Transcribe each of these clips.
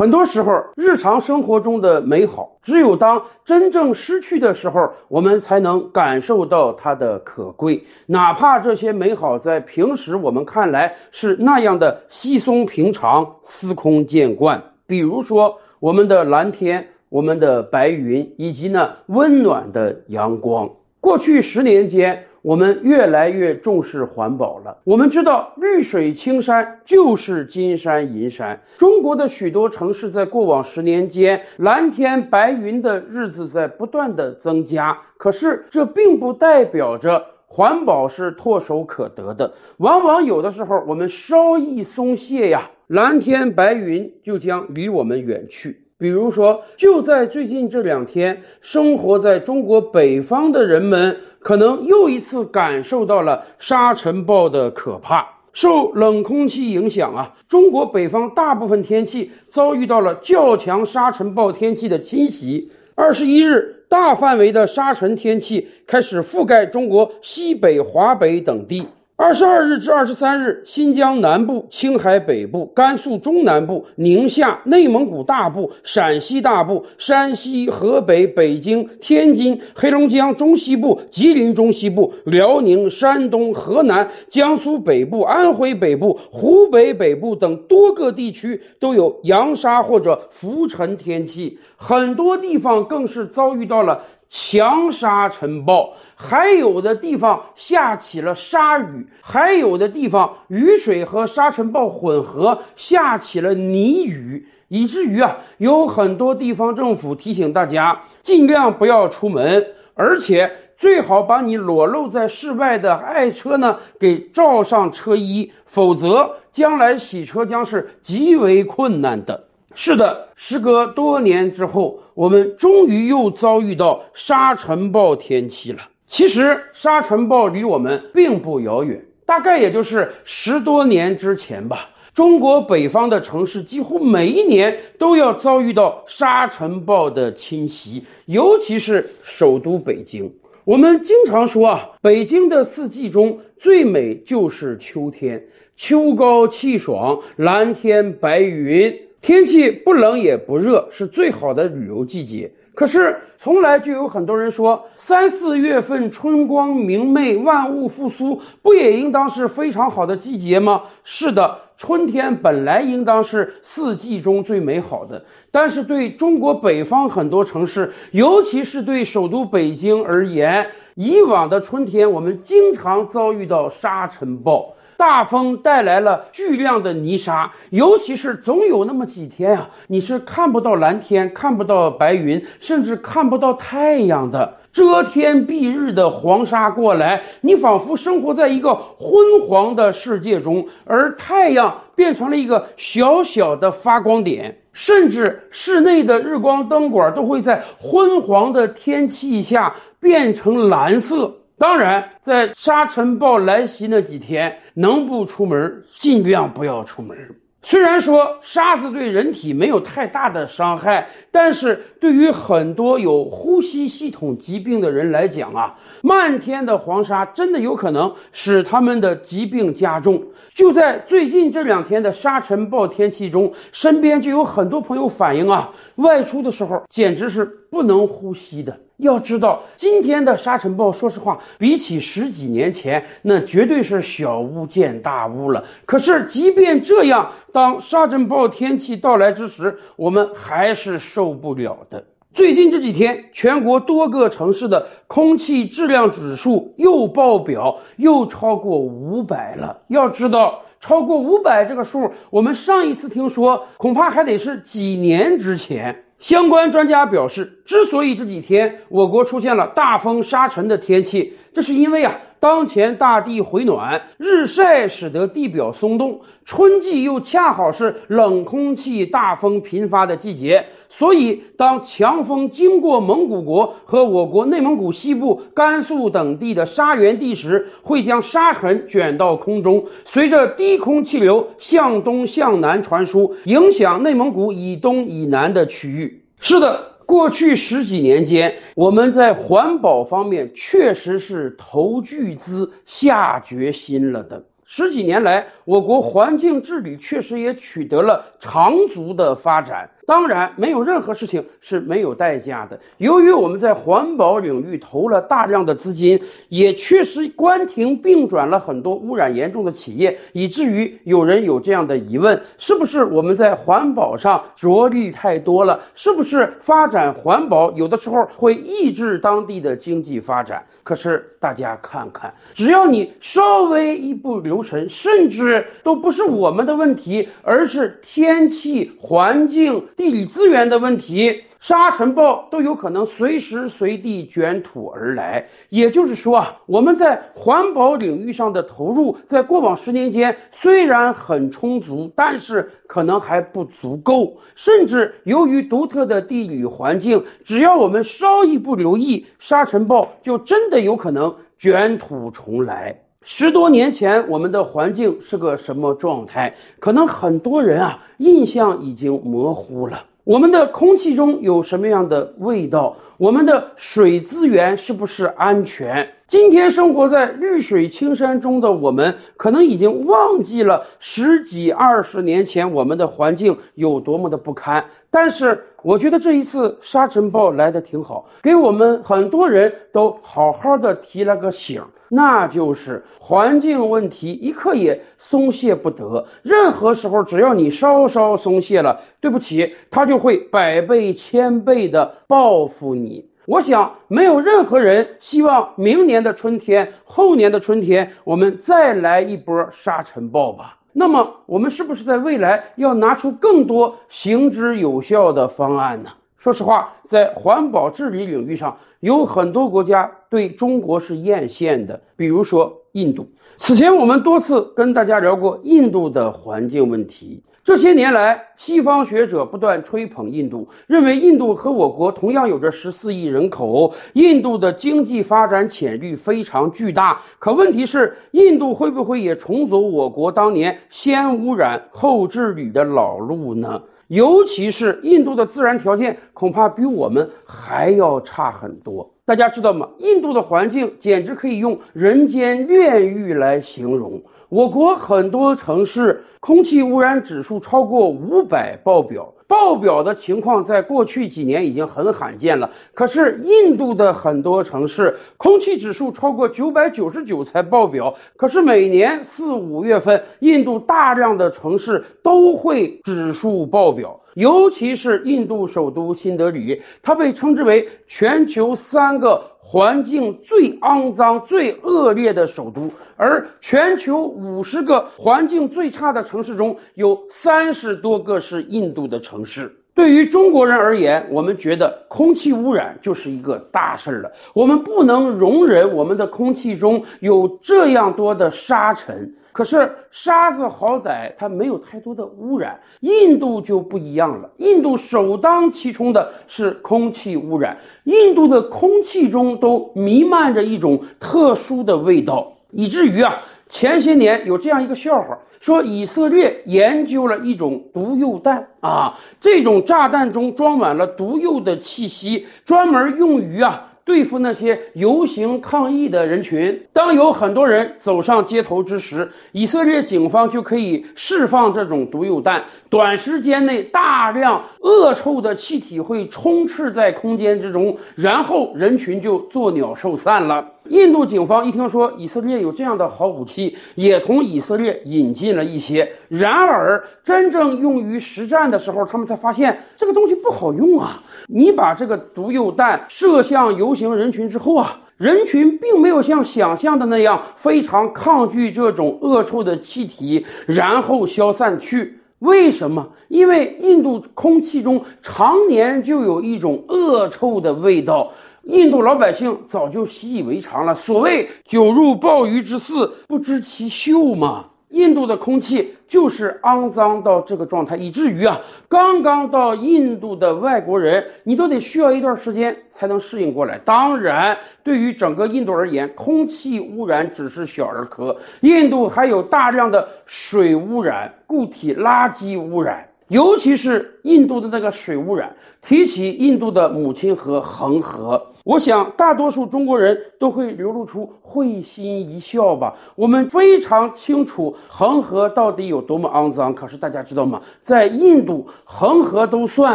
很多时候，日常生活中的美好，只有当真正失去的时候，我们才能感受到它的可贵。哪怕这些美好在平时我们看来是那样的稀松平常、司空见惯。比如说，我们的蓝天、我们的白云，以及呢温暖的阳光。过去十年间。我们越来越重视环保了。我们知道，绿水青山就是金山银山。中国的许多城市在过往十年间，蓝天白云的日子在不断的增加。可是，这并不代表着环保是唾手可得的。往往有的时候，我们稍一松懈呀，蓝天白云就将离我们远去。比如说，就在最近这两天，生活在中国北方的人们可能又一次感受到了沙尘暴的可怕。受冷空气影响啊，中国北方大部分天气遭遇到了较强沙尘暴天气的侵袭。二十一日，大范围的沙尘天气开始覆盖中国西北、华北等地。二十二日至二十三日，新疆南部、青海北部、甘肃中南部、宁夏、内蒙古大部、陕西大部、山西、河北、北京、天津、黑龙江中西部、吉林中西部、辽宁、山东、河南、江苏北部、安徽北部、湖北北部等多个地区都有扬沙或者浮尘天气，很多地方更是遭遇到了。强沙尘暴，还有的地方下起了沙雨，还有的地方雨水和沙尘暴混合，下起了泥雨，以至于啊，有很多地方政府提醒大家尽量不要出门，而且最好把你裸露在室外的爱车呢给罩上车衣，否则将来洗车将是极为困难的。是的，时隔多年之后，我们终于又遭遇到沙尘暴天气了。其实，沙尘暴离我们并不遥远，大概也就是十多年之前吧。中国北方的城市几乎每一年都要遭遇到沙尘暴的侵袭，尤其是首都北京。我们经常说啊，北京的四季中最美就是秋天，秋高气爽，蓝天白云。天气不冷也不热，是最好的旅游季节。可是，从来就有很多人说，三四月份春光明媚，万物复苏，不也应当是非常好的季节吗？是的，春天本来应当是四季中最美好的。但是，对中国北方很多城市，尤其是对首都北京而言，以往的春天，我们经常遭遇到沙尘暴。大风带来了巨量的泥沙，尤其是总有那么几天啊，你是看不到蓝天，看不到白云，甚至看不到太阳的遮天蔽日的黄沙过来，你仿佛生活在一个昏黄的世界中，而太阳变成了一个小小的发光点，甚至室内的日光灯管都会在昏黄的天气下变成蓝色。当然，在沙尘暴来袭那几天，能不出门尽量不要出门。虽然说沙子对人体没有太大的伤害，但是对于很多有呼吸系统疾病的人来讲啊，漫天的黄沙真的有可能使他们的疾病加重。就在最近这两天的沙尘暴天气中，身边就有很多朋友反映啊，外出的时候简直是不能呼吸的。要知道，今天的沙尘暴，说实话，比起十几年前，那绝对是小巫见大巫了。可是，即便这样，当沙尘暴天气到来之时，我们还是受不了的。最近这几天，全国多个城市的空气质量指数又爆表，又超过五百了。要知道，超过五百这个数，我们上一次听说，恐怕还得是几年之前。相关专家表示，之所以这几天我国出现了大风沙尘的天气，这是因为啊。当前大地回暖，日晒使得地表松动，春季又恰好是冷空气、大风频发的季节，所以当强风经过蒙古国和我国内蒙古西部、甘肃等地的沙原地时，会将沙尘卷到空中，随着低空气流向东向南传输，影响内蒙古以东以南的区域。是的。过去十几年间，我们在环保方面确实是投巨资、下决心了的。十几年来，我国环境治理确实也取得了长足的发展。当然，没有任何事情是没有代价的。由于我们在环保领域投了大量的资金，也确实关停并转了很多污染严重的企业，以至于有人有这样的疑问：是不是我们在环保上着力太多了？是不是发展环保有的时候会抑制当地的经济发展？可是大家看看，只要你稍微一不留尘，甚至都不是我们的问题，而是天气环境。地理资源的问题，沙尘暴都有可能随时随地卷土而来。也就是说啊，我们在环保领域上的投入，在过往十年间虽然很充足，但是可能还不足够。甚至由于独特的地理环境，只要我们稍一不留意，沙尘暴就真的有可能卷土重来。十多年前，我们的环境是个什么状态？可能很多人啊，印象已经模糊了。我们的空气中有什么样的味道？我们的水资源是不是安全？今天生活在绿水青山中的我们，可能已经忘记了十几二十年前我们的环境有多么的不堪。但是，我觉得这一次沙尘暴来的挺好，给我们很多人都好好的提了个醒。那就是环境问题，一刻也松懈不得。任何时候，只要你稍稍松懈了，对不起，他就会百倍千倍的报复你。我想，没有任何人希望明年的春天、后年的春天，我们再来一波沙尘暴吧。那么，我们是不是在未来要拿出更多行之有效的方案呢？说实话，在环保治理领域上，有很多国家对中国是艳羡的，比如说印度。此前我们多次跟大家聊过印度的环境问题。这些年来，西方学者不断吹捧印度，认为印度和我国同样有着十四亿人口，印度的经济发展潜力非常巨大。可问题是，印度会不会也重走我国当年先污染后治理的老路呢？尤其是印度的自然条件恐怕比我们还要差很多。大家知道吗？印度的环境简直可以用人间炼狱来形容。我国很多城市空气污染指数超过五百爆表。爆表的情况在过去几年已经很罕见了，可是印度的很多城市空气指数超过九百九十九才爆表，可是每年四五月份，印度大量的城市都会指数爆表，尤其是印度首都新德里，它被称之为全球三个。环境最肮脏、最恶劣的首都，而全球五十个环境最差的城市中有三十多个是印度的城市。对于中国人而言，我们觉得空气污染就是一个大事儿了，我们不能容忍我们的空气中有这样多的沙尘。可是沙子好歹它没有太多的污染，印度就不一样了。印度首当其冲的是空气污染，印度的空气中都弥漫着一种特殊的味道，以至于啊，前些年有这样一个笑话，说以色列研究了一种毒铀弹啊，这种炸弹中装满了毒铀的气息，专门用于啊。对付那些游行抗议的人群，当有很多人走上街头之时，以色列警方就可以释放这种毒铀弹，短时间内大量恶臭的气体会充斥在空间之中，然后人群就作鸟兽散了。印度警方一听说以色列有这样的好武器，也从以色列引进了一些。然而，真正用于实战的时候，他们才发现这个东西不好用啊！你把这个毒铀弹射向游行人群之后啊，人群并没有像想象的那样非常抗拒这种恶臭的气体，然后消散去。为什么？因为印度空气中常年就有一种恶臭的味道。印度老百姓早就习以为常了。所谓“久入鲍鱼之肆，不知其臭”嘛。印度的空气就是肮脏到这个状态，以至于啊，刚刚到印度的外国人，你都得需要一段时间才能适应过来。当然，对于整个印度而言，空气污染只是小儿科，印度还有大量的水污染、固体垃圾污染。尤其是印度的那个水污染，提起印度的母亲河恒河，我想大多数中国人都会流露出会心一笑吧。我们非常清楚恒河到底有多么肮脏，可是大家知道吗？在印度，恒河都算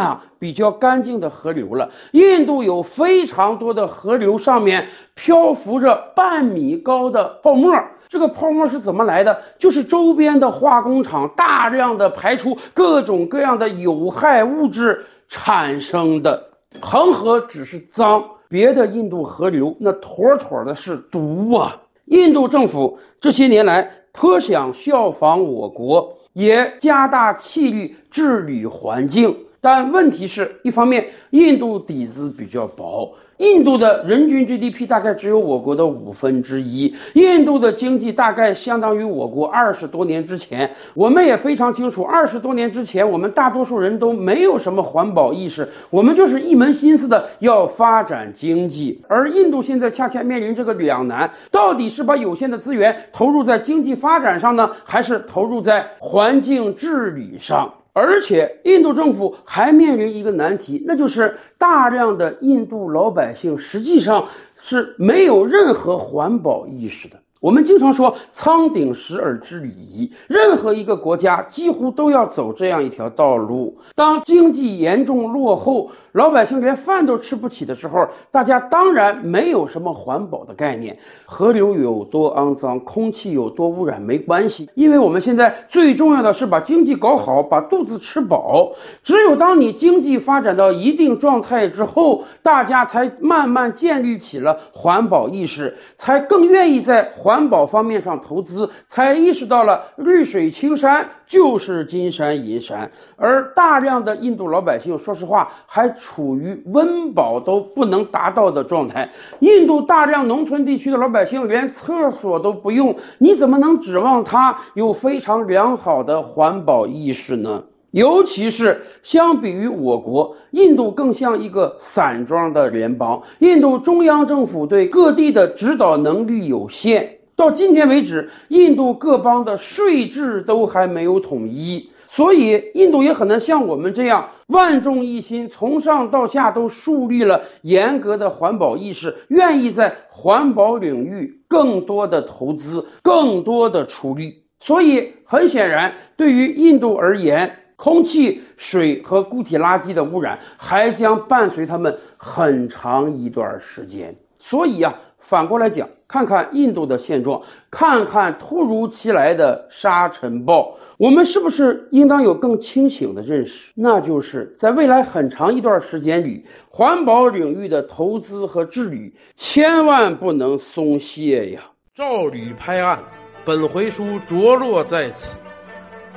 啊比较干净的河流了。印度有非常多的河流上面漂浮着半米高的泡沫。这个泡沫是怎么来的？就是周边的化工厂大量的排出各种各样的有害物质产生的。恒河只是脏，别的印度河流那妥妥的是毒啊！印度政府这些年来颇想效仿我国，也加大气力治理环境，但问题是一方面，印度底子比较薄。印度的人均 GDP 大概只有我国的五分之一，印度的经济大概相当于我国二十多年之前。我们也非常清楚，二十多年之前，我们大多数人都没有什么环保意识，我们就是一门心思的要发展经济。而印度现在恰恰面临这个两难：到底是把有限的资源投入在经济发展上呢，还是投入在环境治理上？而且，印度政府还面临一个难题，那就是大量的印度老百姓实际上是没有任何环保意识的。我们经常说“仓顶食而知礼仪”，任何一个国家几乎都要走这样一条道路。当经济严重落后，老百姓连饭都吃不起的时候，大家当然没有什么环保的概念。河流有多肮脏，空气有多污染没关系，因为我们现在最重要的是把经济搞好，把肚子吃饱。只有当你经济发展到一定状态之后，大家才慢慢建立起了环保意识，才更愿意在。环保方面上投资，才意识到了绿水青山就是金山银山。而大量的印度老百姓，说实话，还处于温饱都不能达到的状态。印度大量农村地区的老百姓连厕所都不用，你怎么能指望他有非常良好的环保意识呢？尤其是相比于我国，印度更像一个散装的联邦。印度中央政府对各地的指导能力有限，到今天为止，印度各邦的税制都还没有统一，所以印度也很难像我们这样万众一心，从上到下都树立了严格的环保意识，愿意在环保领域更多的投资，更多的出力。所以，很显然，对于印度而言，空气、水和固体垃圾的污染还将伴随他们很长一段时间。所以呀，反过来讲，看看印度的现状，看看突如其来的沙尘暴，我们是不是应当有更清醒的认识？那就是在未来很长一段时间里，环保领域的投资和治理千万不能松懈呀！照吕拍案，本回书着落在此。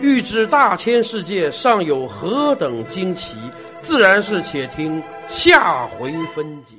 欲知大千世界尚有何等惊奇，自然是且听下回分解。